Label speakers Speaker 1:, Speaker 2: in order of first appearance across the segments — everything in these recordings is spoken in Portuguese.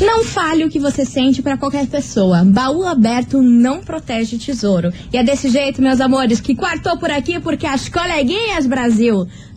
Speaker 1: Não fale o que você sente pra qualquer pessoa. Baú aberto não protege tesouro. E é desse jeito, meus amores, que quartou por aqui porque as coleguinhas Brasil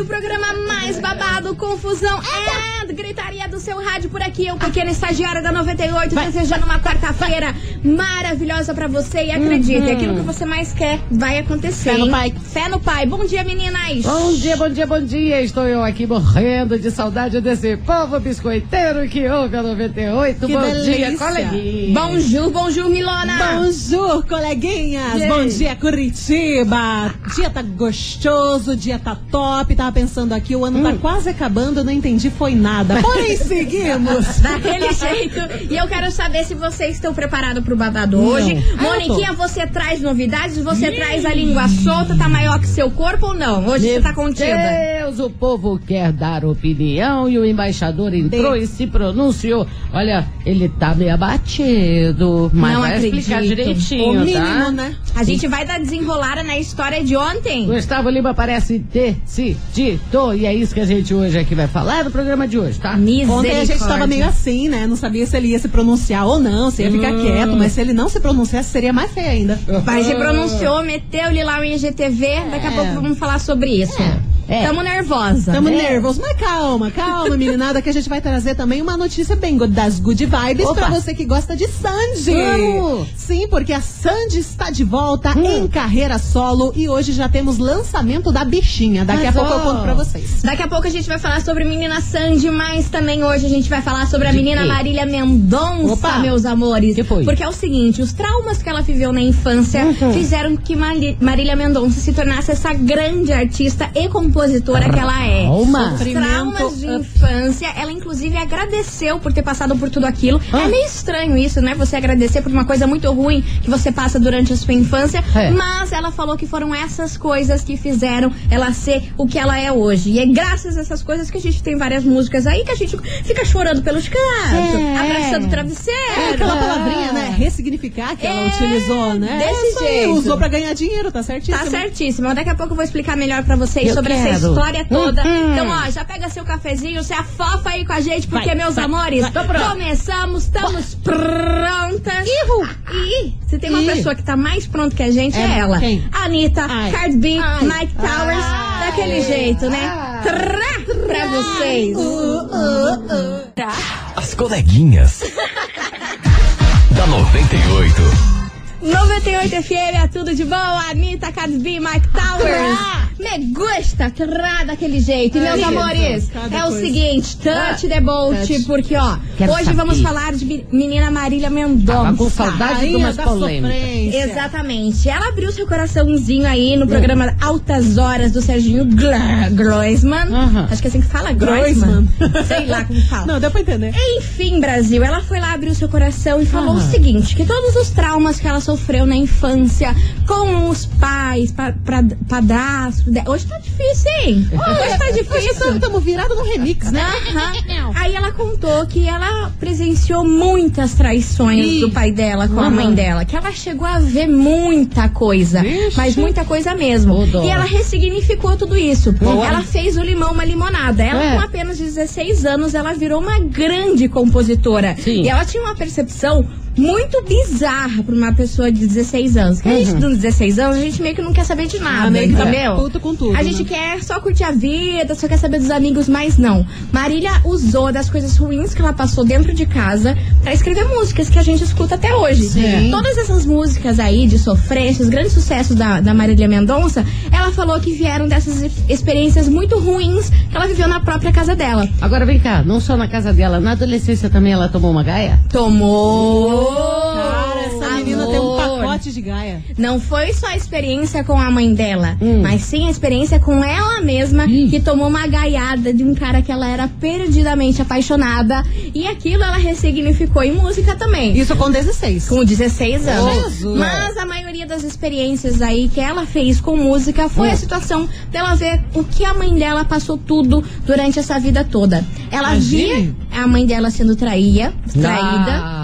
Speaker 1: o programa mais babado, confusão e gritaria do seu rádio por aqui. Eu, pequena estagiária da 98, desejando uma quarta-feira maravilhosa pra você. E acredite, aquilo que você mais quer vai acontecer.
Speaker 2: Fé no
Speaker 1: hein?
Speaker 2: pai.
Speaker 1: Fé no pai. Bom dia, meninas!
Speaker 2: Bom dia, bom dia, bom dia. Estou eu aqui morrendo de saudade desse povo biscoiteiro que ouve a 98.
Speaker 3: Que
Speaker 2: bom
Speaker 3: delícia.
Speaker 2: dia, coleguinha.
Speaker 1: Bonjour, bonjour, Milona!
Speaker 3: Bonjour, coleguinhas! Bom dia, Curitiba! Dia tá gostoso, dia tá top. Tava pensando aqui, o ano tá quase acabando, eu não entendi, foi nada. Porém, seguimos!
Speaker 1: Daquele jeito. E eu quero saber se vocês estão preparados pro babado
Speaker 3: Não.
Speaker 1: hoje.
Speaker 3: Ah,
Speaker 1: Moniquinha, você traz novidades? Você traz a língua solta? Tá maior que seu corpo ou não? Hoje você tá contida.
Speaker 2: Deus, o povo quer dar opinião e o embaixador entrou e se pronunciou. Olha, ele tá meio abatido, mas
Speaker 1: Não
Speaker 2: vai explicar
Speaker 1: acredito.
Speaker 2: direitinho,
Speaker 3: O mínimo,
Speaker 2: tá?
Speaker 3: né?
Speaker 1: A gente vai dar desenrolada na história de ontem.
Speaker 2: Gustavo Lima parece decidido e é isso que a gente hoje aqui vai falar no programa de hoje, tá?
Speaker 3: Ontem a gente tava meio assim, né? Não sabia se ele ia se pronunciar ou não, se ia ficar
Speaker 2: Hum.
Speaker 3: quieto, mas se ele não se pronunciasse, seria mais feio ainda.
Speaker 1: Mas se pronunciou, meteu-lhe lá o IGTV. Daqui a pouco vamos falar sobre isso.
Speaker 2: É.
Speaker 1: Tamo nervosa.
Speaker 3: Tamo
Speaker 1: É.
Speaker 3: nervosos, mas calma, calma, meninada, que a gente vai trazer também uma notícia bem das good vibes
Speaker 2: Opa.
Speaker 3: pra você que gosta de Sandy.
Speaker 2: Vamos.
Speaker 3: Sim, porque a Sandy está de volta
Speaker 2: Hum.
Speaker 3: em carreira solo e hoje já temos lançamento da bichinha. Daqui a pouco eu conto pra vocês.
Speaker 1: Daqui a pouco a gente vai falar sobre menina Sandy, mas também hoje a gente vai falar sobre a menina? Marília Mendonça,
Speaker 3: Opa!
Speaker 1: meus amores.
Speaker 2: Que foi?
Speaker 1: Porque é o seguinte, os traumas que ela viveu na infância
Speaker 2: Uhum.
Speaker 1: fizeram que Marília Mendonça se tornasse essa grande artista e compositora que ela é.
Speaker 3: Sofrimento
Speaker 1: traumas de
Speaker 3: up.
Speaker 1: infância, ela inclusive agradeceu por ter passado por tudo aquilo.
Speaker 2: Ah.
Speaker 1: É meio estranho isso, né? Você agradecer por uma coisa muito ruim que você passa durante a sua infância,
Speaker 2: É.
Speaker 1: mas ela falou que foram essas coisas que fizeram ela ser o que ela é hoje. E é graças a essas coisas que a gente tem várias músicas aí que a gente fica chorando pelos cantos,
Speaker 2: É.
Speaker 1: abraçando o travesseiro.
Speaker 3: É aquela palavrinha, né? Ressignificar que ela
Speaker 1: É,
Speaker 3: utilizou, né?
Speaker 1: desse
Speaker 3: aí,
Speaker 1: jeito.
Speaker 3: Usou pra ganhar dinheiro, tá certíssimo.
Speaker 1: Tá certíssimo. Daqui a pouco eu vou explicar melhor pra vocês
Speaker 2: Eu
Speaker 1: sobre essa história toda.
Speaker 2: Hum, hum.
Speaker 1: Então, ó, já pega seu cafezinho, se afofa aí com a gente, porque,
Speaker 2: Vai,
Speaker 1: meus
Speaker 2: vai,
Speaker 1: amores,
Speaker 2: vai.
Speaker 1: Começamos, estamos prontas. E se tem uma
Speaker 3: Ih.
Speaker 1: pessoa que tá mais pronta que a gente, é,
Speaker 3: É,
Speaker 1: ela.
Speaker 3: quem?
Speaker 1: Anitta,
Speaker 3: Ai.
Speaker 1: Cardi B,
Speaker 3: Ai.
Speaker 1: Mike Towers,
Speaker 3: Ai.
Speaker 1: daquele jeito, né? Trá pra vocês. Trá.
Speaker 4: As coleguinhas. da 98.
Speaker 1: 98 FM é tudo de bom. Anitta, Cardi B, Mike Towers. Me gusta, trá daquele jeito. E meus
Speaker 3: Ai,
Speaker 1: amores,
Speaker 3: cada
Speaker 1: é o
Speaker 3: coisa.
Speaker 1: seguinte, touch the boat,
Speaker 3: Touch.
Speaker 1: porque ó,
Speaker 2: Quero
Speaker 1: hoje
Speaker 2: saber.
Speaker 1: vamos falar de menina Marília Mendonça.
Speaker 2: Tava com saudade de umas polêmicas.
Speaker 1: Exatamente. Ela abriu seu coraçãozinho aí no programa Altas Horas do Serginho Gla- Groisman.
Speaker 2: Aham.
Speaker 1: Acho que é assim que fala, Groisman. Sei lá como fala.
Speaker 3: Não, deu pra entender.
Speaker 1: Enfim, Brasil, ela foi lá abrir o seu coração e falou o seguinte: que todos os traumas que ela sofreu na infância com os pais, pa, pra, padrasto. Hoje tá difícil, hein? Hoje tá difícil.
Speaker 3: Estamos virados no remix, né?
Speaker 1: Aham. Aí ela contou que ela presenciou muitas traições
Speaker 3: Ih.
Speaker 1: do pai dela com a
Speaker 2: Aham.
Speaker 1: mãe dela. Que ela chegou a ver muita coisa.
Speaker 2: Vixe.
Speaker 1: Mas muita coisa mesmo.
Speaker 2: Dó.
Speaker 1: E ela ressignificou tudo isso.
Speaker 2: Boa.
Speaker 1: Ela fez o limão uma limonada. Ela,
Speaker 2: É.
Speaker 1: com apenas 16 anos, ela virou uma grande compositora.
Speaker 2: Sim.
Speaker 1: E ela tinha uma percepção muito bizarra pra uma pessoa de 16 anos. Porque a gente, com 16 anos, a gente meio que não quer saber de nada,
Speaker 3: Ah, meio que tá
Speaker 1: entendeu?
Speaker 3: puto com tudo,
Speaker 1: A gente
Speaker 3: né?
Speaker 1: quer só curtir a vida, só quer saber dos amigos, mas não. Marília usou das coisas ruins que ela passou dentro de casa pra escrever músicas que a gente escuta até hoje.
Speaker 3: Sim.
Speaker 1: Todas essas músicas aí de sofrência, os grandes sucessos da, da Marília Mendonça, ela falou que vieram dessas ex- experiências muito ruins que ela viveu na própria casa dela.
Speaker 2: Agora vem cá, não só na casa dela, na adolescência também ela tomou uma gaia?
Speaker 1: Tomou!
Speaker 3: Cara, essa menina tem um
Speaker 1: Amor.
Speaker 3: pacote de gaia.
Speaker 1: Não foi só a experiência com a mãe dela,
Speaker 2: Hum.
Speaker 1: mas sim a experiência com ela mesma, que tomou uma gaiada de um cara que ela era perdidamente apaixonada. E aquilo ela ressignificou em música também.
Speaker 3: Isso com 16.
Speaker 1: Com 16 anos.
Speaker 3: Jesus.
Speaker 1: Mas a maioria das experiências aí que ela fez com música foi a situação dela ver o que a mãe dela passou tudo durante essa vida toda. Ela
Speaker 3: Imagine.
Speaker 1: via a mãe dela sendo traía, traída.
Speaker 2: Ah.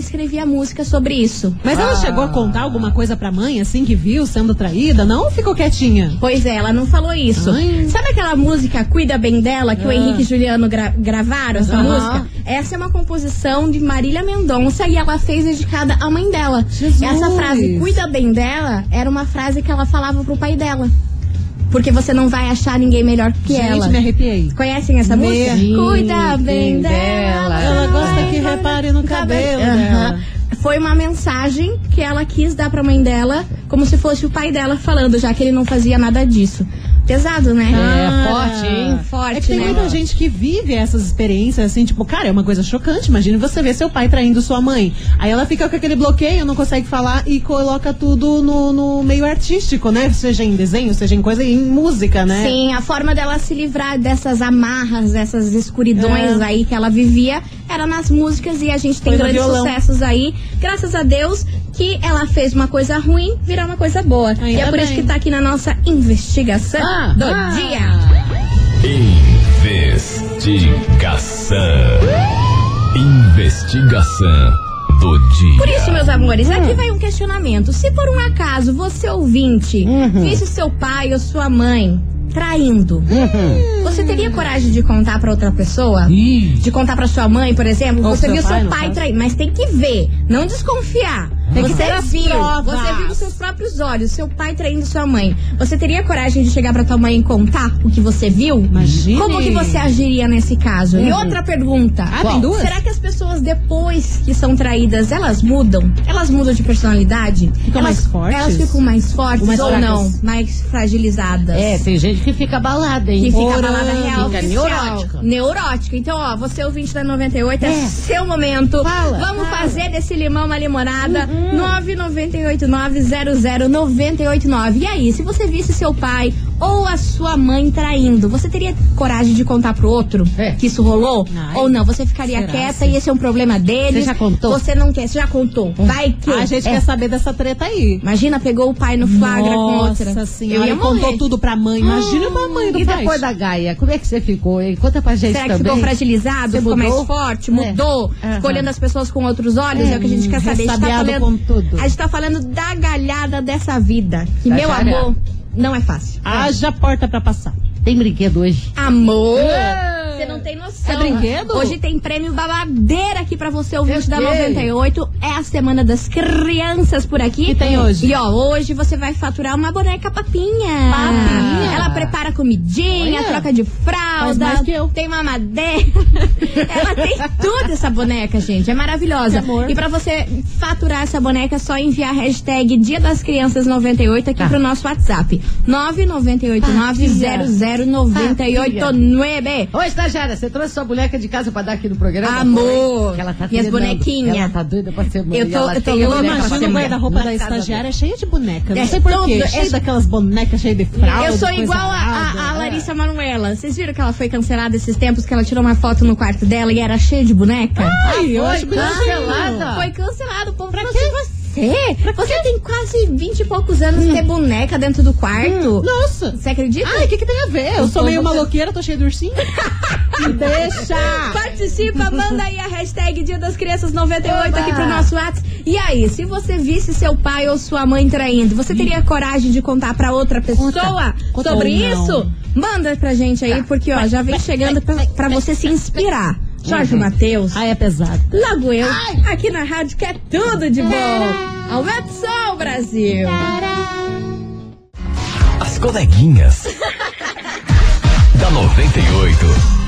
Speaker 1: E ela escrevia música sobre isso.
Speaker 3: Mas ela chegou a contar alguma coisa pra mãe, assim, que viu sendo traída? Não ou ficou quietinha?
Speaker 1: Pois é, ela não falou isso.
Speaker 3: Ai.
Speaker 1: Sabe aquela música Cuida Bem Dela, que o Henrique e Juliano gra- gravaram essa música? Essa é uma composição de Marília Mendonça e ela fez dedicada à mãe dela.
Speaker 3: Jesus.
Speaker 1: Essa frase Cuida Bem Dela era uma frase que ela falava pro pai dela. Porque você não vai achar ninguém melhor que
Speaker 3: Gente,
Speaker 1: ela.
Speaker 3: me arrepiei.
Speaker 1: Conhecem essa
Speaker 3: Me-
Speaker 1: música?
Speaker 2: Sim,
Speaker 1: Cuida bem dela.
Speaker 3: Ela gosta que repare no cabelo dela.
Speaker 1: Foi uma mensagem que ela quis dar pra mãe dela, como se fosse o pai dela falando, já que ele não fazia nada disso. Pesado, né?
Speaker 2: É, forte, hein?
Speaker 1: Forte,
Speaker 3: É que tem
Speaker 1: né?
Speaker 3: muita gente que vive essas experiências assim, tipo, cara, é uma coisa chocante. Imagine você ver seu pai traindo sua mãe. Aí ela fica com aquele bloqueio, não consegue falar e coloca tudo no, no meio artístico, né? Seja em desenho, seja em coisa, em música, né?
Speaker 1: Sim, a forma dela se livrar dessas amarras, dessas escuridões
Speaker 3: É.
Speaker 1: aí que ela vivia era nas músicas e a gente tem
Speaker 3: Foi
Speaker 1: grandes sucessos aí. Graças a Deus que ela fez uma coisa ruim virar uma coisa boa. e
Speaker 3: Ainda
Speaker 1: é por isso
Speaker 3: bem.
Speaker 1: que tá aqui na nossa investigação
Speaker 2: Ah,
Speaker 1: do
Speaker 2: ah.
Speaker 1: dia.
Speaker 4: Investigação. Investigação do dia.
Speaker 1: Por isso, meus amores, aqui vai um questionamento. Se por um acaso você ouvinte visse seu pai ou sua mãe traindo, você teria coragem de contar pra outra pessoa?
Speaker 2: Ih,
Speaker 1: De contar pra sua mãe, por exemplo,
Speaker 3: Ou
Speaker 1: você
Speaker 3: seu
Speaker 1: viu
Speaker 3: pai,
Speaker 1: seu pai trair, mas tem que ver, não desconfiar.
Speaker 3: Tem que
Speaker 1: você
Speaker 3: ter
Speaker 1: viu, você viu com seus próprios olhos, seu pai traindo sua mãe. Você teria coragem de chegar pra tua mãe e contar o que você viu?
Speaker 3: Imagine.
Speaker 1: Como que você agiria nesse caso? E outra pergunta.
Speaker 3: Ah, tem duas?
Speaker 1: Será que as pessoas depois que são traídas, elas mudam? Elas mudam de personalidade?
Speaker 3: Ficam
Speaker 1: elas,
Speaker 3: mais fortes?
Speaker 1: Elas ficam mais fortes
Speaker 3: Mais
Speaker 1: ou
Speaker 3: fracas?
Speaker 1: não? Mais fragilizadas?
Speaker 2: é, tem gente que fica abalada, hein?
Speaker 1: Que fica
Speaker 3: Orando,
Speaker 1: balada real
Speaker 2: fica neurótica.
Speaker 1: Neurótica. Então, ó, você ouvinte da 98, é,
Speaker 2: É.
Speaker 1: seu momento.
Speaker 2: Fala,
Speaker 1: Vamos
Speaker 2: fala.
Speaker 1: fazer desse limão uma limonada. 998900989. E aí, se você visse seu pai ou a sua mãe traindo, você teria coragem de contar pro outro
Speaker 2: É.
Speaker 1: que isso rolou?
Speaker 3: Ai.
Speaker 1: ou não? Você ficaria quieta e esse é um problema deles?
Speaker 2: Você já contou?
Speaker 1: Você não quer, você já contou. Vai que.
Speaker 3: A gente
Speaker 1: É.
Speaker 3: quer saber dessa treta aí.
Speaker 1: Imagina, pegou o pai no flagra com outra.
Speaker 3: Nossa senhora,
Speaker 1: Eu ia
Speaker 3: contou tudo pra mãe. Imagina pra mãe do
Speaker 2: E
Speaker 3: pai.
Speaker 2: depois da Gaia, como é que você ficou, hein? Conta pra gente
Speaker 1: Será que
Speaker 2: também.
Speaker 1: ficou fragilizado?
Speaker 2: Você
Speaker 1: ficou
Speaker 2: mudou?
Speaker 1: mais forte?
Speaker 2: É.
Speaker 1: Mudou?
Speaker 2: Aham.
Speaker 1: Ficou olhando as pessoas com outros olhos? É, o que a gente quer saber. A gente, tá falando, a gente tá falando da galhada dessa vida. Que,
Speaker 2: Da
Speaker 1: meu amor, não é fácil.
Speaker 3: Haja porta pra passar.
Speaker 2: Tem brinquedo hoje?
Speaker 1: Amor!
Speaker 2: É.
Speaker 1: Você não tem noção.
Speaker 3: É brinquedo?
Speaker 1: Hoje tem prêmio babadeira aqui pra você, ouvinte da
Speaker 2: Eu sei.
Speaker 1: 98. É a semana das crianças por aqui.
Speaker 3: Que tem hoje?
Speaker 1: E ó, hoje você vai faturar uma boneca papinha.
Speaker 3: Papinha?
Speaker 1: Ela prepara comidinha,
Speaker 3: Olha.
Speaker 1: troca de
Speaker 3: Faz
Speaker 1: fralda.
Speaker 3: mais que eu.
Speaker 1: Tem mamadeira. Ela tem tudo essa boneca, gente. É maravilhosa. E pra você faturar essa boneca, é só enviar a hashtag Dia das Crianças 98 aqui
Speaker 2: Tá.
Speaker 1: pro nosso WhatsApp. 998900989.
Speaker 2: Ô, estagiária, você trouxe sua boneca de casa pra dar aqui no programa?
Speaker 1: Amor,
Speaker 2: Que ela tá
Speaker 1: minhas bonequinhas.
Speaker 2: Ela tá doida pra ser mãe.
Speaker 1: Eu tô- eu tô
Speaker 3: Eu
Speaker 2: pra
Speaker 3: imagino o guarda-roupa da estagiária é cheia de boneca. Não
Speaker 1: É
Speaker 3: sei porquê.
Speaker 1: todo-
Speaker 3: Cheia
Speaker 1: é-
Speaker 3: daquelas bonecas cheias de fralda.
Speaker 1: Eu sou igual a, a- Larissa Manuela. Vocês viram que ela foi cancelada esses tempos que ela tirou uma foto no quarto dela e era cheia de boneca?
Speaker 3: Ai, eu
Speaker 2: Foi cancelada.
Speaker 1: Foi cancelado. O povo falou assim, você? Você tem quase 20 e poucos anos de ter boneca dentro do quarto?
Speaker 3: Nossa.
Speaker 1: Você acredita?
Speaker 3: Ai, o que, que tem a ver? Eu
Speaker 1: O
Speaker 3: sou meio
Speaker 1: povo-
Speaker 3: maloqueira, tô cheia de ursinho. Deixa.
Speaker 1: Participa, manda aí a hashtag Dia das Crianças 98
Speaker 2: Oba!
Speaker 1: aqui pro nosso WhatsApp. E aí, se você visse seu pai ou sua mãe traindo, você teria coragem de contar pra outra pessoa
Speaker 3: Conta
Speaker 1: sobre
Speaker 3: ou não.
Speaker 1: isso? Manda pra gente aí, porque ó, já vem chegando pra, pra você se inspirar. Jorge Matheus,
Speaker 3: Ai, é pesado.
Speaker 1: logo eu, aqui na rádio que é tudo de bom. Aumenta o som, Brasil.
Speaker 4: As coleguinhas. da 98.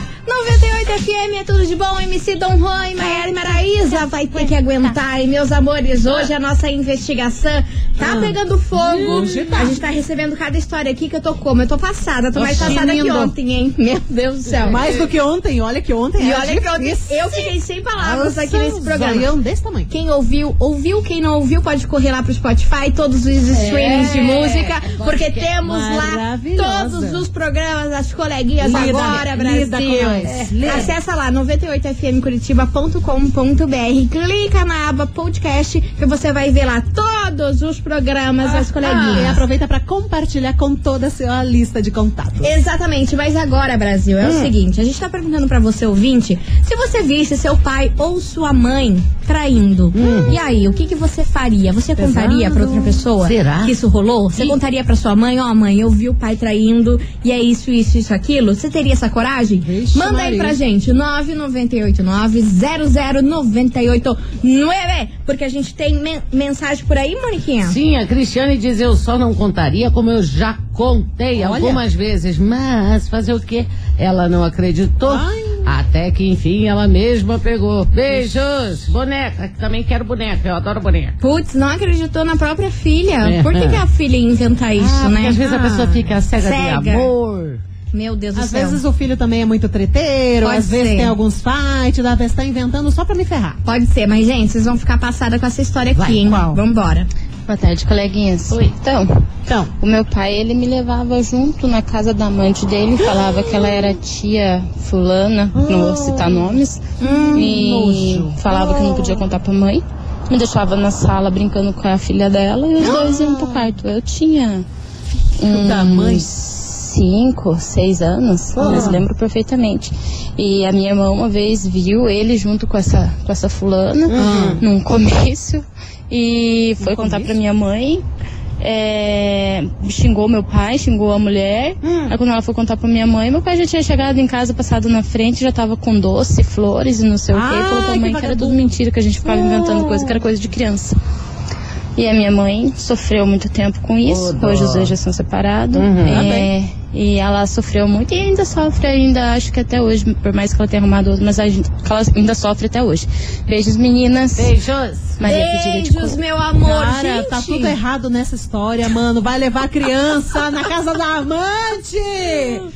Speaker 1: 98 FM é tudo de bom. MC Dom Juan e Maiara e Maraísa vai ter que aguentar. E meus amores, hoje a nossa investigação tá pegando fogo. A gente tá recebendo cada história aqui que eu tô como? Eu tô passada, tô mais
Speaker 3: Oxi,
Speaker 1: passada que
Speaker 3: lindo.
Speaker 1: ontem, hein? Meu Deus do céu.
Speaker 3: Mais do que ontem, olha que ontem
Speaker 1: E
Speaker 3: era
Speaker 1: olha que ontem
Speaker 3: difícil.
Speaker 1: eu fiquei sem palavras aqui nesse
Speaker 3: Nossa,
Speaker 1: programa.
Speaker 3: zoião desse tamanho.
Speaker 1: Quem ouviu, ouviu. Quem não ouviu, pode correr lá pro Spotify, todos os streamings de música, porque temos lá
Speaker 3: Maravilhosa.
Speaker 1: todos os programas das coleguinhas
Speaker 3: Lida,
Speaker 1: agora, Brasil.
Speaker 3: lida com nós.
Speaker 1: É. Acessa lá 98fmcuritiba.com.br, clica na aba podcast que você vai ver lá todos os programas das
Speaker 3: Ah, e
Speaker 1: coleguinhas.
Speaker 3: aproveita pra compartilhar com toda a sua lista de contatos.
Speaker 1: Exatamente, mas agora, Brasil, é o seguinte: a gente tá perguntando pra você, ouvinte, se você visse seu pai ou sua mãe traindo. E aí, o que, que você faria? Você contaria pra outra pessoa
Speaker 2: Será?
Speaker 1: que isso rolou? Você contaria pra sua mãe, ó, mãe, eu vi o pai traindo e é isso, isso, isso, aquilo? Você teria essa coragem?
Speaker 3: Vixe,
Speaker 1: Manda aí
Speaker 3: Maria.
Speaker 1: pra gente, 998900989, porque a gente tem men- mensagem por aí, Moniquinha?
Speaker 2: Sim, a Cristiane diz: eu só não contaria como eu já contei
Speaker 3: Olha.
Speaker 2: algumas vezes, mas fazer o quê? Ela não acreditou.
Speaker 3: Ai.
Speaker 2: Até que enfim ela mesma pegou. Beijos! Boneca, que também quero boneca, eu adoro boneca.
Speaker 1: Putz, não acreditou na própria filha.
Speaker 2: É.
Speaker 1: Por que, que a filha inventa isso,
Speaker 2: Ah,
Speaker 1: né?
Speaker 2: porque às vezes a
Speaker 1: Ah,
Speaker 2: pessoa fica cega,
Speaker 1: cega.
Speaker 2: de amor.
Speaker 1: Meu Deus do
Speaker 3: Às
Speaker 1: céu.
Speaker 3: vezes o filho também é muito treteiro,
Speaker 1: Pode
Speaker 3: às vezes
Speaker 1: ser.
Speaker 3: tem alguns fights, dá pra estar inventando só pra me ferrar.
Speaker 1: Pode ser, mas gente, vocês vão ficar passada com essa história aqui,
Speaker 2: Vai,
Speaker 1: hein?
Speaker 3: qual?
Speaker 1: Vambora.
Speaker 5: Boa tarde, coleguinhas.
Speaker 2: Oi.
Speaker 5: Então,
Speaker 3: Então,
Speaker 5: o meu pai, ele me levava junto na casa da amante dele, falava que ela era tia fulana, não vou citar nomes, e
Speaker 3: nojo.
Speaker 5: falava que não podia contar pra mãe. Me deixava na sala brincando com a filha dela e os dois iam pro quarto. Eu tinha
Speaker 3: da mãe.
Speaker 5: Uns cinco, seis anos, mas lembro perfeitamente. E a minha irmã uma vez viu ele junto com essa, com essa fulana num comício e foi contar pra minha mãe. é, xingou meu pai, xingou a mulher. Aí quando ela foi contar pra minha mãe, meu pai já tinha chegado em casa, passado na frente, já tava com doce, flores e não sei o quê.
Speaker 3: Ai,
Speaker 5: Falou pra
Speaker 3: que
Speaker 5: mãe que era tudo mentira, que a gente ficava inventando coisa, que era coisa de criança. E a minha mãe sofreu muito tempo com isso.
Speaker 2: Dó.
Speaker 5: Hoje os dois já são separados.
Speaker 2: Uhum.
Speaker 5: É, e ela sofreu muito e ainda sofre, ainda acho que até hoje, por mais que ela tenha arrumado outro, mas a gente- ela ainda sofre até hoje. Beijos, meninas.
Speaker 2: Beijos!
Speaker 5: Maria
Speaker 1: Beijos, meu amor,
Speaker 3: Cara,
Speaker 1: gente.
Speaker 3: tá tudo errado nessa história, mano. Vai levar a criança na casa da amante!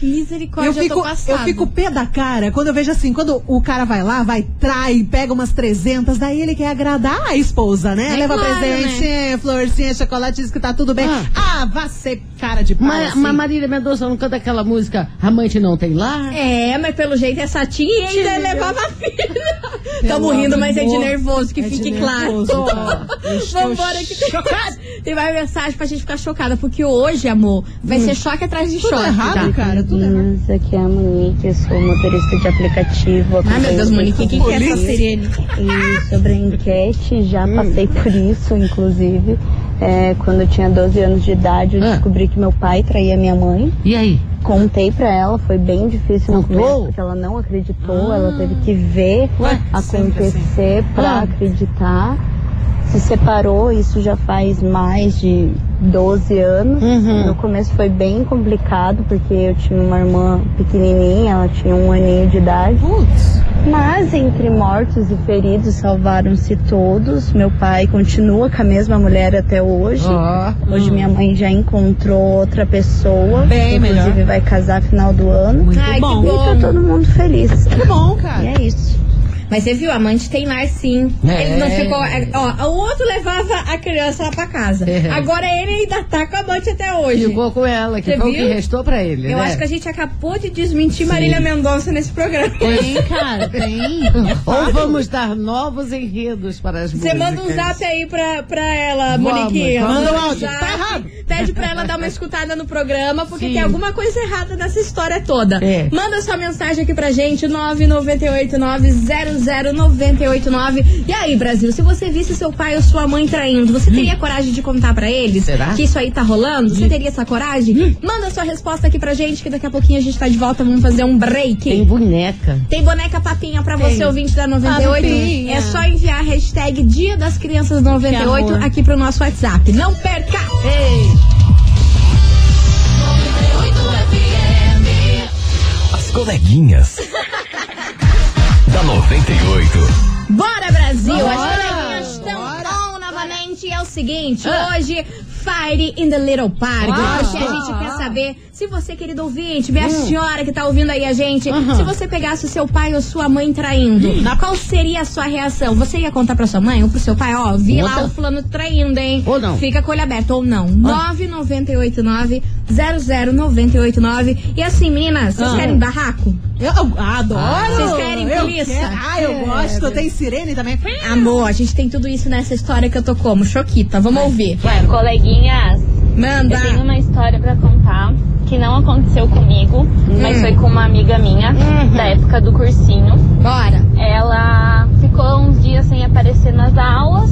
Speaker 1: Misericórdia,
Speaker 3: Eu
Speaker 1: eu, tô
Speaker 3: fico,
Speaker 1: passada.
Speaker 3: eu fico pé da cara quando eu vejo assim, quando o cara vai lá, vai, trai, pega umas 300, daí ele quer agradar a esposa, né?
Speaker 1: É
Speaker 3: Leva
Speaker 1: claro,
Speaker 3: presente, florzinha, chocolate, diz que tá tudo bem. Ah, vá ser cara de pau.
Speaker 2: Mas
Speaker 3: assim.
Speaker 2: mas Marília Mendonça não canta aquela música Amante Não Tem Lá?
Speaker 1: É, mas pelo jeito essa tia e ainda levava a filha. Tamo rindo, mas é de nervoso, que
Speaker 3: É
Speaker 1: fique
Speaker 3: nervoso,
Speaker 1: claro. Vambora que tem mais, tem mais mensagem pra gente ficar chocada, porque hoje, amor, vai ser choque atrás de
Speaker 3: Tudo
Speaker 1: choque.
Speaker 3: errado,
Speaker 1: tá?
Speaker 3: cara, tudo errado.
Speaker 6: Meninas, aqui é a Monique, eu sou motorista de aplicativo.
Speaker 1: Ai, meu Deus, Monique, o que, que é essa sirene?
Speaker 6: E sobre a enquete, já passei por isso, inclusive. É, quando eu tinha 12 anos de idade, eu
Speaker 2: Ah.
Speaker 6: descobri que meu pai traía minha mãe.
Speaker 2: E aí?
Speaker 6: Contei pra ela, foi bem difícil no começo, porque ela não acreditou, ela teve que ver
Speaker 2: Ué,
Speaker 6: acontecer pra
Speaker 2: Ah.
Speaker 6: acreditar. Se separou, isso já faz mais de 12 anos.
Speaker 2: Uhum.
Speaker 6: No começo foi bem complicado, porque eu tinha uma irmã pequenininha, ela tinha um aninho de idade.
Speaker 3: Putz.
Speaker 6: Mas entre mortos e feridos salvaram-se todos. Meu pai continua com a mesma mulher até hoje.
Speaker 2: Ó.
Speaker 6: Hoje minha mãe já encontrou outra pessoa.
Speaker 3: Bem
Speaker 6: inclusive
Speaker 3: melhor.
Speaker 6: vai casar final do ano.
Speaker 3: Muito
Speaker 1: Ai, que
Speaker 3: bom.
Speaker 6: E tá todo mundo feliz.
Speaker 3: Que bom, cara.
Speaker 6: E é isso.
Speaker 1: Mas você viu, a amante tem lar sim.
Speaker 2: É.
Speaker 1: Ele não ficou. Ó, o outro levava a criança lá pra casa.
Speaker 2: É.
Speaker 1: Agora ele ainda tá com a amante até hoje.
Speaker 2: Ficou com ela, que
Speaker 1: Você
Speaker 2: foi o
Speaker 1: viu?
Speaker 2: que restou pra ele,
Speaker 1: Eu
Speaker 2: né?
Speaker 1: acho que a gente acabou de desmentir Marília Mendonça nesse programa.
Speaker 3: Tem, cara, tem.
Speaker 2: Ou vamos dar novos enredos para as
Speaker 1: Você
Speaker 2: músicas.
Speaker 1: manda um zap aí pra, pra ela,
Speaker 2: Vamos,
Speaker 1: Moniquinha.
Speaker 3: Manda um áudio. Tá errado.
Speaker 1: Pede pra ela dar uma escutada no programa, porque
Speaker 2: Sim.
Speaker 1: tem alguma coisa errada nessa história toda.
Speaker 2: É.
Speaker 1: Manda sua mensagem aqui pra gente, 998900989. E aí, Brasil, se você visse seu pai ou sua mãe traindo, você teria coragem de contar pra eles
Speaker 2: Será?
Speaker 1: que isso aí tá rolando? Você teria essa coragem? Manda sua resposta aqui pra gente, que daqui a pouquinho a gente tá de volta, vamos fazer um break.
Speaker 2: Tem boneca.
Speaker 1: Tem boneca papinha pra você, ouvinte da 98.
Speaker 3: Papinha.
Speaker 1: É só enviar a hashtag Dia das Crianças 98
Speaker 3: Que amor.
Speaker 1: aqui pro nosso WhatsApp. Não perca!
Speaker 2: Ei,
Speaker 4: coleguinhas. da 98.
Speaker 1: Bora, Brasil! As
Speaker 3: Bora,
Speaker 1: coleguinhas estão on novamente. E é o seguinte, hoje... Fire in the Little Park. Hoje a gente quer saber se você, querido ouvinte, minha senhora que tá ouvindo aí a gente, se você pegasse o seu pai ou sua mãe traindo, qual seria a sua reação? Você ia contar pra sua mãe ou pro seu pai? Ó, vi lá o fulano traindo, hein?
Speaker 2: Ou não.
Speaker 1: Fica com o olho aberto, ou não. 9989-00989. E assim, meninas, vocês
Speaker 3: Ah.
Speaker 1: querem barraco?
Speaker 3: Eu adoro!
Speaker 1: Vocês querem polícia?
Speaker 3: Ah, eu gosto. Tem sirene também.
Speaker 1: Amor, a gente tem tudo isso nessa história que eu tô como, choquita. Vamos ouvir.
Speaker 7: Coleguinhas,
Speaker 1: Manda.
Speaker 7: eu tenho uma história pra contar que não aconteceu comigo, mas foi com uma amiga minha da época do cursinho.
Speaker 1: Bora.
Speaker 7: Ela ficou uns dias sem aparecer nas aulas,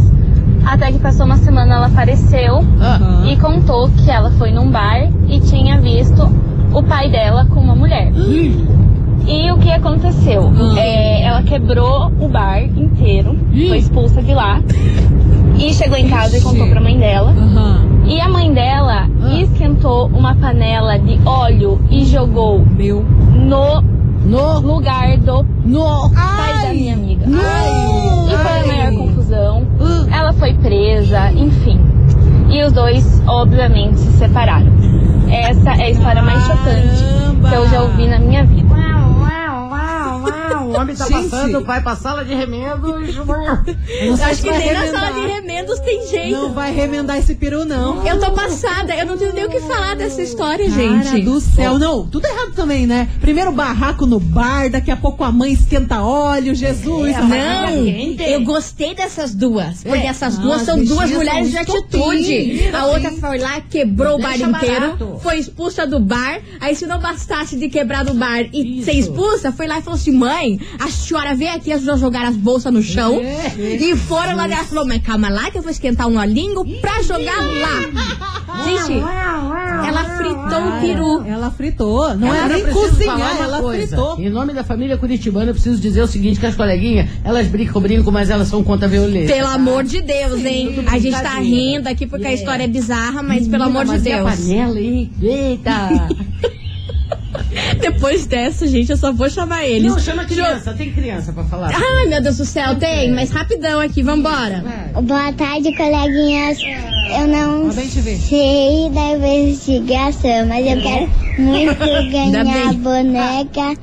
Speaker 7: até que passou uma semana ela apareceu
Speaker 2: ah,
Speaker 7: e contou que ela foi num bar e tinha visto o pai dela com uma mulher. E o que aconteceu? É, ela quebrou o bar inteiro, foi expulsa de lá. E chegou em casa e contou pra mãe dela. E a mãe dela esquentou uma panela de óleo e jogou
Speaker 3: Meu.
Speaker 7: no
Speaker 2: no,
Speaker 7: lugar do
Speaker 2: no.
Speaker 7: pai da minha amiga.
Speaker 3: Ai,
Speaker 7: E foi a
Speaker 3: ai.
Speaker 7: maior confusão.
Speaker 2: Ah.
Speaker 7: Ela foi presa, enfim. E os dois, obviamente, se separaram. Essa é a história mais chocante que eu já ouvi na minha vida.
Speaker 2: O homem tá
Speaker 3: Gente.
Speaker 2: passando, vai pra sala de remendos.
Speaker 3: Eu não
Speaker 1: acho que nem na
Speaker 3: remendar.
Speaker 1: sala de remendos tem jeito.
Speaker 3: Não vai remendar esse peru, não.
Speaker 1: Eu tô passada, eu não tenho nem o que falar dessa história,
Speaker 3: Cara
Speaker 1: gente.
Speaker 3: do céu. Não, tudo errado também, né? Primeiro barraco no bar, daqui a pouco a mãe esquenta óleo, Jesus.
Speaker 1: Não,
Speaker 2: quente.
Speaker 1: eu gostei dessas duas. Porque essas duas
Speaker 3: Ah,
Speaker 1: são
Speaker 3: as
Speaker 1: duas mulheres de atitude. A outra foi lá, quebrou o bar
Speaker 2: Deixa
Speaker 1: inteiro,
Speaker 2: barato.
Speaker 1: foi expulsa do bar. Aí, se não bastasse de quebrar do bar e
Speaker 2: Isso.
Speaker 1: ser expulsa, foi lá e falou assim: mãe, a senhora veio aqui, as duas jogaram as bolsas no chão.
Speaker 2: É.
Speaker 1: E foram lá e ela falou: mas calma lá que eu vou esquentar um olhinho pra jogar lá. Gente, ela fritou o peru.
Speaker 3: Ela fritou. Não
Speaker 2: Agora
Speaker 3: é
Speaker 2: eu
Speaker 3: nem cozinhar, ela
Speaker 2: coisa.
Speaker 3: fritou.
Speaker 2: Em nome da família curitibana, eu preciso dizer o seguinte, que as coleguinhas, elas brincam, brincam, mas elas são contra a violência.
Speaker 1: Pelo
Speaker 2: tá?
Speaker 1: amor de Deus, hein?
Speaker 2: tudo
Speaker 1: A gente tá rindo aqui porque a
Speaker 2: Yeah.
Speaker 1: história é bizarra, mas pelo amor de
Speaker 2: Mas e a
Speaker 1: Deus.
Speaker 2: panela, hein? Eita!
Speaker 1: Depois dessa, gente, eu só vou chamar eles.
Speaker 2: Não, chama criança, tem criança pra falar.
Speaker 1: Ai, meu Deus do céu, tem, mas rapidão aqui, vambora.
Speaker 2: Vai.
Speaker 8: Boa tarde, coleguinhas. Eu não sei da investigação, mas eu quero muito ganhar a boneca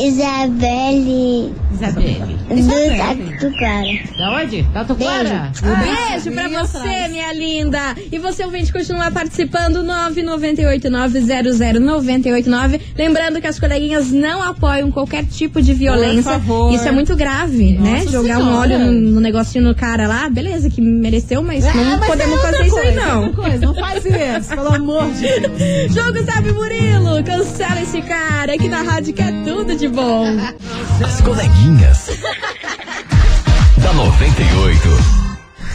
Speaker 8: Isabelle
Speaker 2: Isabelle.
Speaker 8: do Tatuquara.
Speaker 2: Da onde? Tatuquara?
Speaker 1: Um beijo pra você, minha linda. E você, ouvinte, continua participando, 998900989. Lembrando que as coleguinhas não apoiam qualquer tipo de violência.
Speaker 3: favor.
Speaker 1: Isso é muito grave, né?
Speaker 3: Nossa
Speaker 1: Jogar um
Speaker 3: Senhora.
Speaker 1: óleo no, no negocinho no cara lá, beleza, que mereceu, mas
Speaker 3: É,
Speaker 1: não
Speaker 3: mas
Speaker 1: podemos
Speaker 3: é
Speaker 1: fazer isso aí,
Speaker 3: coisa,
Speaker 1: não.
Speaker 3: outra coisa. Não faz isso, pelo amor de Deus.
Speaker 1: Jogo Sabe Murilo, cancela esse cara aqui na rádio que é tudo de bom.
Speaker 4: As coleguinhas. Da 98.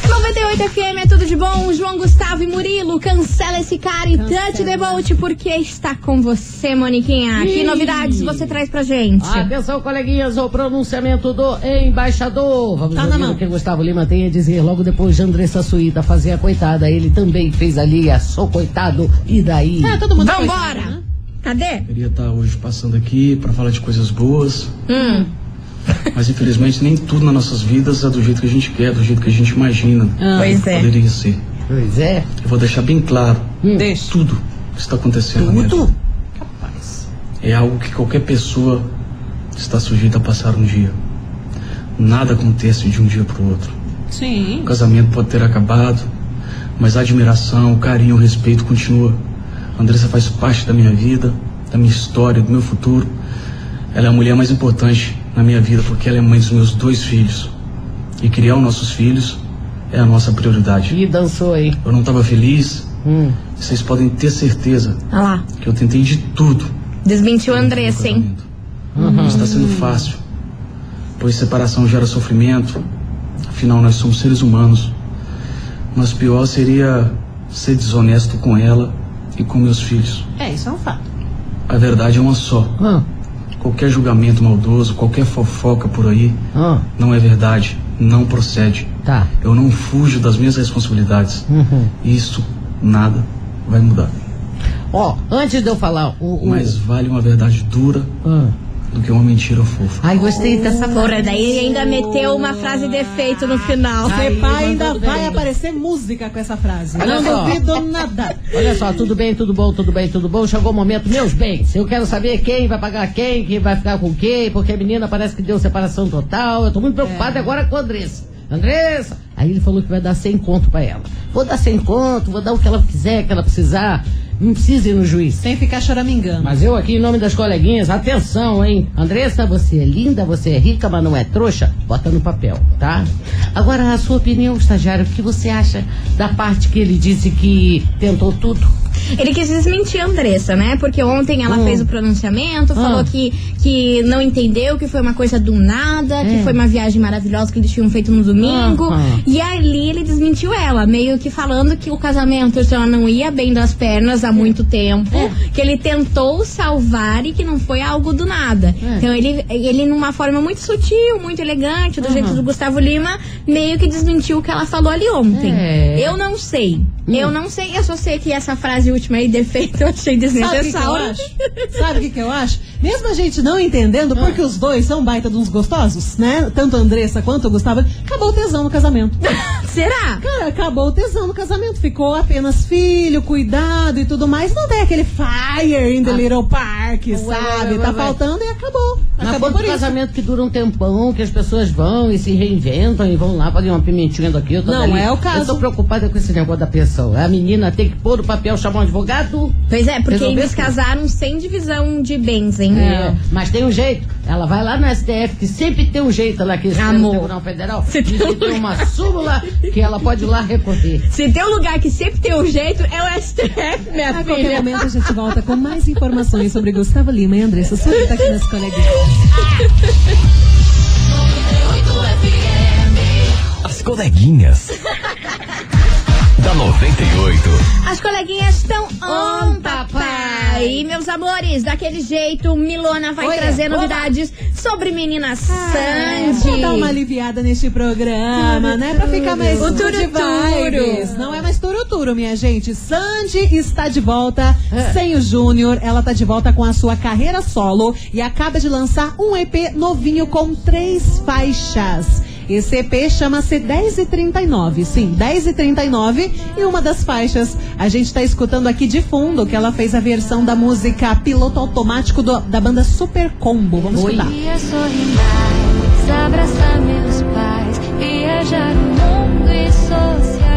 Speaker 1: 98 FM é tudo de bom. João Gustavo e Murilo, cancela esse cara e touch the boat porque está com você, Moniquinha. Que
Speaker 2: Ih.
Speaker 1: novidades você traz pra gente?
Speaker 2: Atenção, coleguinhas, o pronunciamento do embaixador. Vamos
Speaker 3: Tá na
Speaker 2: ouvir o que Gustavo Lima tem a dizer logo depois de Andressa Suíta fazer a coitada. Ele também fez ali a sou coitado. E daí?
Speaker 3: É, todo mundo
Speaker 1: Vambora!
Speaker 3: coitado, né?
Speaker 1: Cadê?
Speaker 9: Queria estar hoje passando aqui para falar de coisas boas,
Speaker 1: Hum.
Speaker 9: mas infelizmente nem tudo nas nossas vidas é do jeito que a gente quer, do jeito que a gente imagina.
Speaker 1: Pois é.
Speaker 9: Poderia ser.
Speaker 2: Pois é.
Speaker 9: Eu vou deixar bem claro
Speaker 3: Deixa.
Speaker 9: tudo que está acontecendo
Speaker 2: Tudo?
Speaker 9: vida. É algo que qualquer pessoa está sujeita a passar um dia. Nada acontece de um dia para o outro.
Speaker 3: Sim.
Speaker 9: O casamento pode ter acabado, mas a admiração, o carinho, o respeito continua. A Andressa faz parte da minha vida, da minha história, do meu futuro. Ela é a mulher mais importante na minha vida porque ela é mãe dos meus dois filhos. E criar os nossos filhos é a nossa prioridade.
Speaker 2: E dançou, hein?
Speaker 9: Eu não estava feliz,
Speaker 2: Hum.
Speaker 9: Vocês podem ter certeza
Speaker 1: Olha lá.
Speaker 9: que eu tentei de tudo.
Speaker 1: Desmentiu a Andressa, hein?
Speaker 9: Não está sendo fácil, pois separação gera sofrimento. Afinal, nós somos seres humanos. Mas pior seria ser desonesto com ela e com meus filhos.
Speaker 3: É, isso é um fato.
Speaker 9: A verdade é uma só.
Speaker 2: Ah,
Speaker 9: Qualquer julgamento maldoso, qualquer fofoca por aí,
Speaker 2: ah,
Speaker 9: não é verdade, não procede.
Speaker 2: tá.
Speaker 9: Eu não fujo das minhas responsabilidades.
Speaker 2: Uhum.
Speaker 9: Isso nada vai mudar.
Speaker 2: Ó, antes de eu falar o. o-
Speaker 9: Mas vale uma verdade dura
Speaker 2: Ah.
Speaker 9: Do que uma mentira fofa.
Speaker 2: Ai, gostei dessa
Speaker 1: Porra, daí ainda meteu uma frase de efeito no final.
Speaker 2: Ai,
Speaker 3: pai ainda vai aparecer música com essa frase.
Speaker 2: Olha
Speaker 3: não
Speaker 2: só.
Speaker 3: duvido nada.
Speaker 2: Olha só, tudo bem, tudo bom, tudo bem, tudo bom. Chegou o momento, meus bens. Eu quero saber quem vai pagar quem, quem vai ficar com quem, porque a menina parece que deu separação total. Eu tô muito preocupada agora com a Andressa. Andressa! Aí ele falou que vai dar 100 conto pra ela. Vou dar 100 conto, vou dar o que ela quiser, que ela precisar. Não precisa ir no juiz.
Speaker 3: Sem ficar choramingando.
Speaker 2: Mas eu aqui, em nome das coleguinhas, atenção, hein? Andressa, você é linda, você é rica, mas não é trouxa? Bota no papel, tá? Agora, a sua opinião, estagiário, o que você acha da parte que ele disse que tentou tudo?
Speaker 1: Ele quis desmentir a Andressa, né? Porque ontem ela
Speaker 2: Hum.
Speaker 1: fez o pronunciamento, falou
Speaker 2: Ah.
Speaker 1: que, que não entendeu, que foi uma coisa do nada,
Speaker 2: É.
Speaker 1: que foi uma viagem maravilhosa que eles tinham feito no domingo. E ali ele desmentiu ela, meio que falando que o casamento já não ia bem das pernas há muito tempo,
Speaker 2: É.
Speaker 1: que ele tentou salvar e que não foi algo do nada.
Speaker 2: É.
Speaker 1: Então ele, ele, numa forma muito sutil, muito elegante, do jeito do Gustavo Lima, meio que desmentiu o que ela falou ali ontem.
Speaker 2: É.
Speaker 1: Eu não sei.
Speaker 2: Hum.
Speaker 1: Eu não sei, eu só sei que essa frase última aí, defeito, eu achei
Speaker 3: Sabe o que, que eu
Speaker 1: desnecessária.
Speaker 3: acho? Sabe o que, que eu acho? Mesmo a gente não entendendo, porque os dois são baita de uns gostosos, né? Tanto a Andressa quanto o Gustavo, acabou o tesão no casamento.
Speaker 1: Será?
Speaker 3: Cara, acabou o tesão no casamento. Ficou apenas filho, cuidado e tudo mais. Não tem aquele fire in the little park,
Speaker 2: Ué,
Speaker 3: sabe?
Speaker 2: ué, ué,
Speaker 3: tá
Speaker 2: ué.
Speaker 3: faltando e acabou.
Speaker 2: Mas
Speaker 3: Acabou por
Speaker 2: um
Speaker 3: isso.
Speaker 2: casamento que dura um tempão, que as pessoas vão e se reinventam e vão lá, podem uma pimentinha daqui,
Speaker 3: Não
Speaker 2: dali.
Speaker 3: é o caso.
Speaker 2: Eu tô preocupada com esse negócio da A menina tem que pôr no papel, chamar um advogado.
Speaker 1: Pois é, porque eles
Speaker 2: tudo.
Speaker 1: casaram sem divisão de bens, hein?
Speaker 2: É, mas tem um jeito. Ela vai lá no STF, que sempre tem um jeito lá que
Speaker 1: Amor.
Speaker 2: no Tribunal Federal.
Speaker 1: Se tem um
Speaker 2: tem uma súmula que ela pode ir lá recorrer.
Speaker 1: Se tem um lugar que sempre tem um jeito, é o STF, minha
Speaker 3: A qualquer
Speaker 1: filha.
Speaker 3: momento a gente volta com mais informações sobre Gustavo Lima e Andressa Surita aqui nas coleguinhas.
Speaker 4: As coleguinhas. Da 98.
Speaker 1: As coleguinhas estão on,
Speaker 2: On,
Speaker 1: papai.
Speaker 2: papai.
Speaker 1: E, meus amores, daquele jeito, Milona vai
Speaker 2: Oi,
Speaker 1: trazer
Speaker 2: oba.
Speaker 1: novidades sobre menina
Speaker 3: Pra
Speaker 1: Sandy.
Speaker 3: dar uma aliviada neste programa, né? Pra ficar mais
Speaker 1: O turo-turo.
Speaker 3: vibes. Não é mais turuturo, minha gente. Sandy está de volta
Speaker 2: É.
Speaker 3: sem o Júnior. Ela tá de volta com a sua carreira solo e acaba de lançar um EP novinho com três faixas. Esse EP chama-se 10 e 39. Sim, 10 e 39. E uma das faixas a gente tá escutando aqui de fundo que ela fez a versão da música Piloto Automático do- da banda Super Combo. Vamos
Speaker 2: Oi.
Speaker 3: escutar.
Speaker 10: Queria sorrir mais, abraçar meus pais, viajar o mundo e socializar.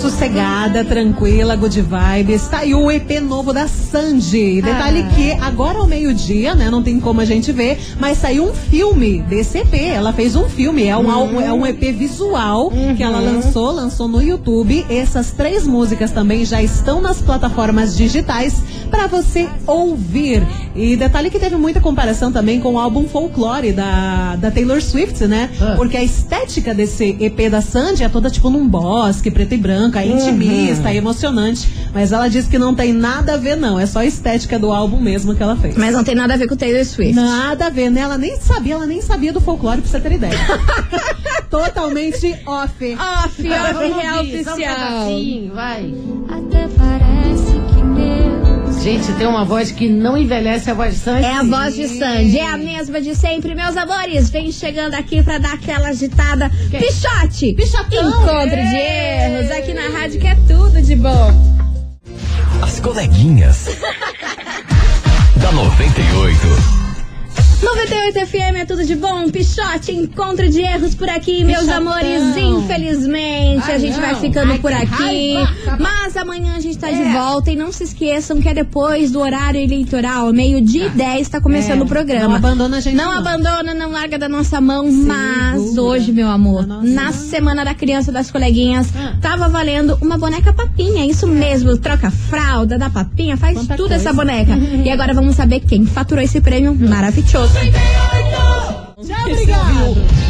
Speaker 3: Sossegada, tranquila, good vibes. Tá aí o EP novo da Sandy. Detalhe
Speaker 2: Ah.
Speaker 3: que agora ao meio-dia, né? Não tem como a gente ver, mas saiu um filme desse EP. Ela fez um filme, é um, álbum, é um EP visual que ela lançou, lançou no YouTube. Essas três músicas também já estão nas plataformas digitais para você ouvir. E detalhe que teve muita comparação também com o álbum Folklore da, da Taylor Swift, né?
Speaker 2: Ah.
Speaker 3: Porque a estética desse EP da Sandy é toda tipo num bosque, preto e branco, é intimista, é emocionante. Mas ela disse que não tem nada a ver, não. É só a estética do álbum mesmo que ela fez.
Speaker 1: Mas não tem nada a ver com o Taylor Swift.
Speaker 3: Nada a ver, né? Ela nem sabia, ela nem sabia do folclore, pra você ter ideia. Totalmente off.
Speaker 1: Off,
Speaker 2: Vamos
Speaker 1: off, real oficial.
Speaker 2: pedacinho, vai.
Speaker 10: Até parece Deus
Speaker 2: Gente, tem uma voz que não envelhece a voz de Sandy.
Speaker 1: É a voz de Sandy, é a mesma de sempre, meus amores. Vem chegando aqui pra dar aquela agitada. Pichote!
Speaker 3: Pichotão,
Speaker 1: Encontro de erros aqui na rádio que é tudo de bom.
Speaker 4: As coleguinhas. da 98.
Speaker 1: 98 FM é tudo de bom. Pichote, encontro de erros por aqui, meus
Speaker 3: Pichotão.
Speaker 1: amores. Infelizmente,
Speaker 2: Ai,
Speaker 1: a gente
Speaker 2: não.
Speaker 1: vai ficando
Speaker 2: Ai,
Speaker 1: por
Speaker 2: que
Speaker 1: aqui.
Speaker 2: raiva.
Speaker 1: Mas amanhã a gente tá de volta e não se esqueçam que é depois do horário eleitoral, meio-dia e 10, tá começando
Speaker 3: É,
Speaker 1: o programa.
Speaker 3: não abandona a gente,
Speaker 1: Não,
Speaker 3: não.
Speaker 1: abandona, não larga da nossa mão. Mas hoje, meu amor, na semana da criança das coleguinhas,
Speaker 3: Ah.
Speaker 1: tava valendo uma boneca papinha. Isso mesmo, troca fralda, dá papinha, faz tudo essa boneca. e agora vamos saber quem faturou esse prêmio maravilhoso.
Speaker 3: Tchau, obrigado.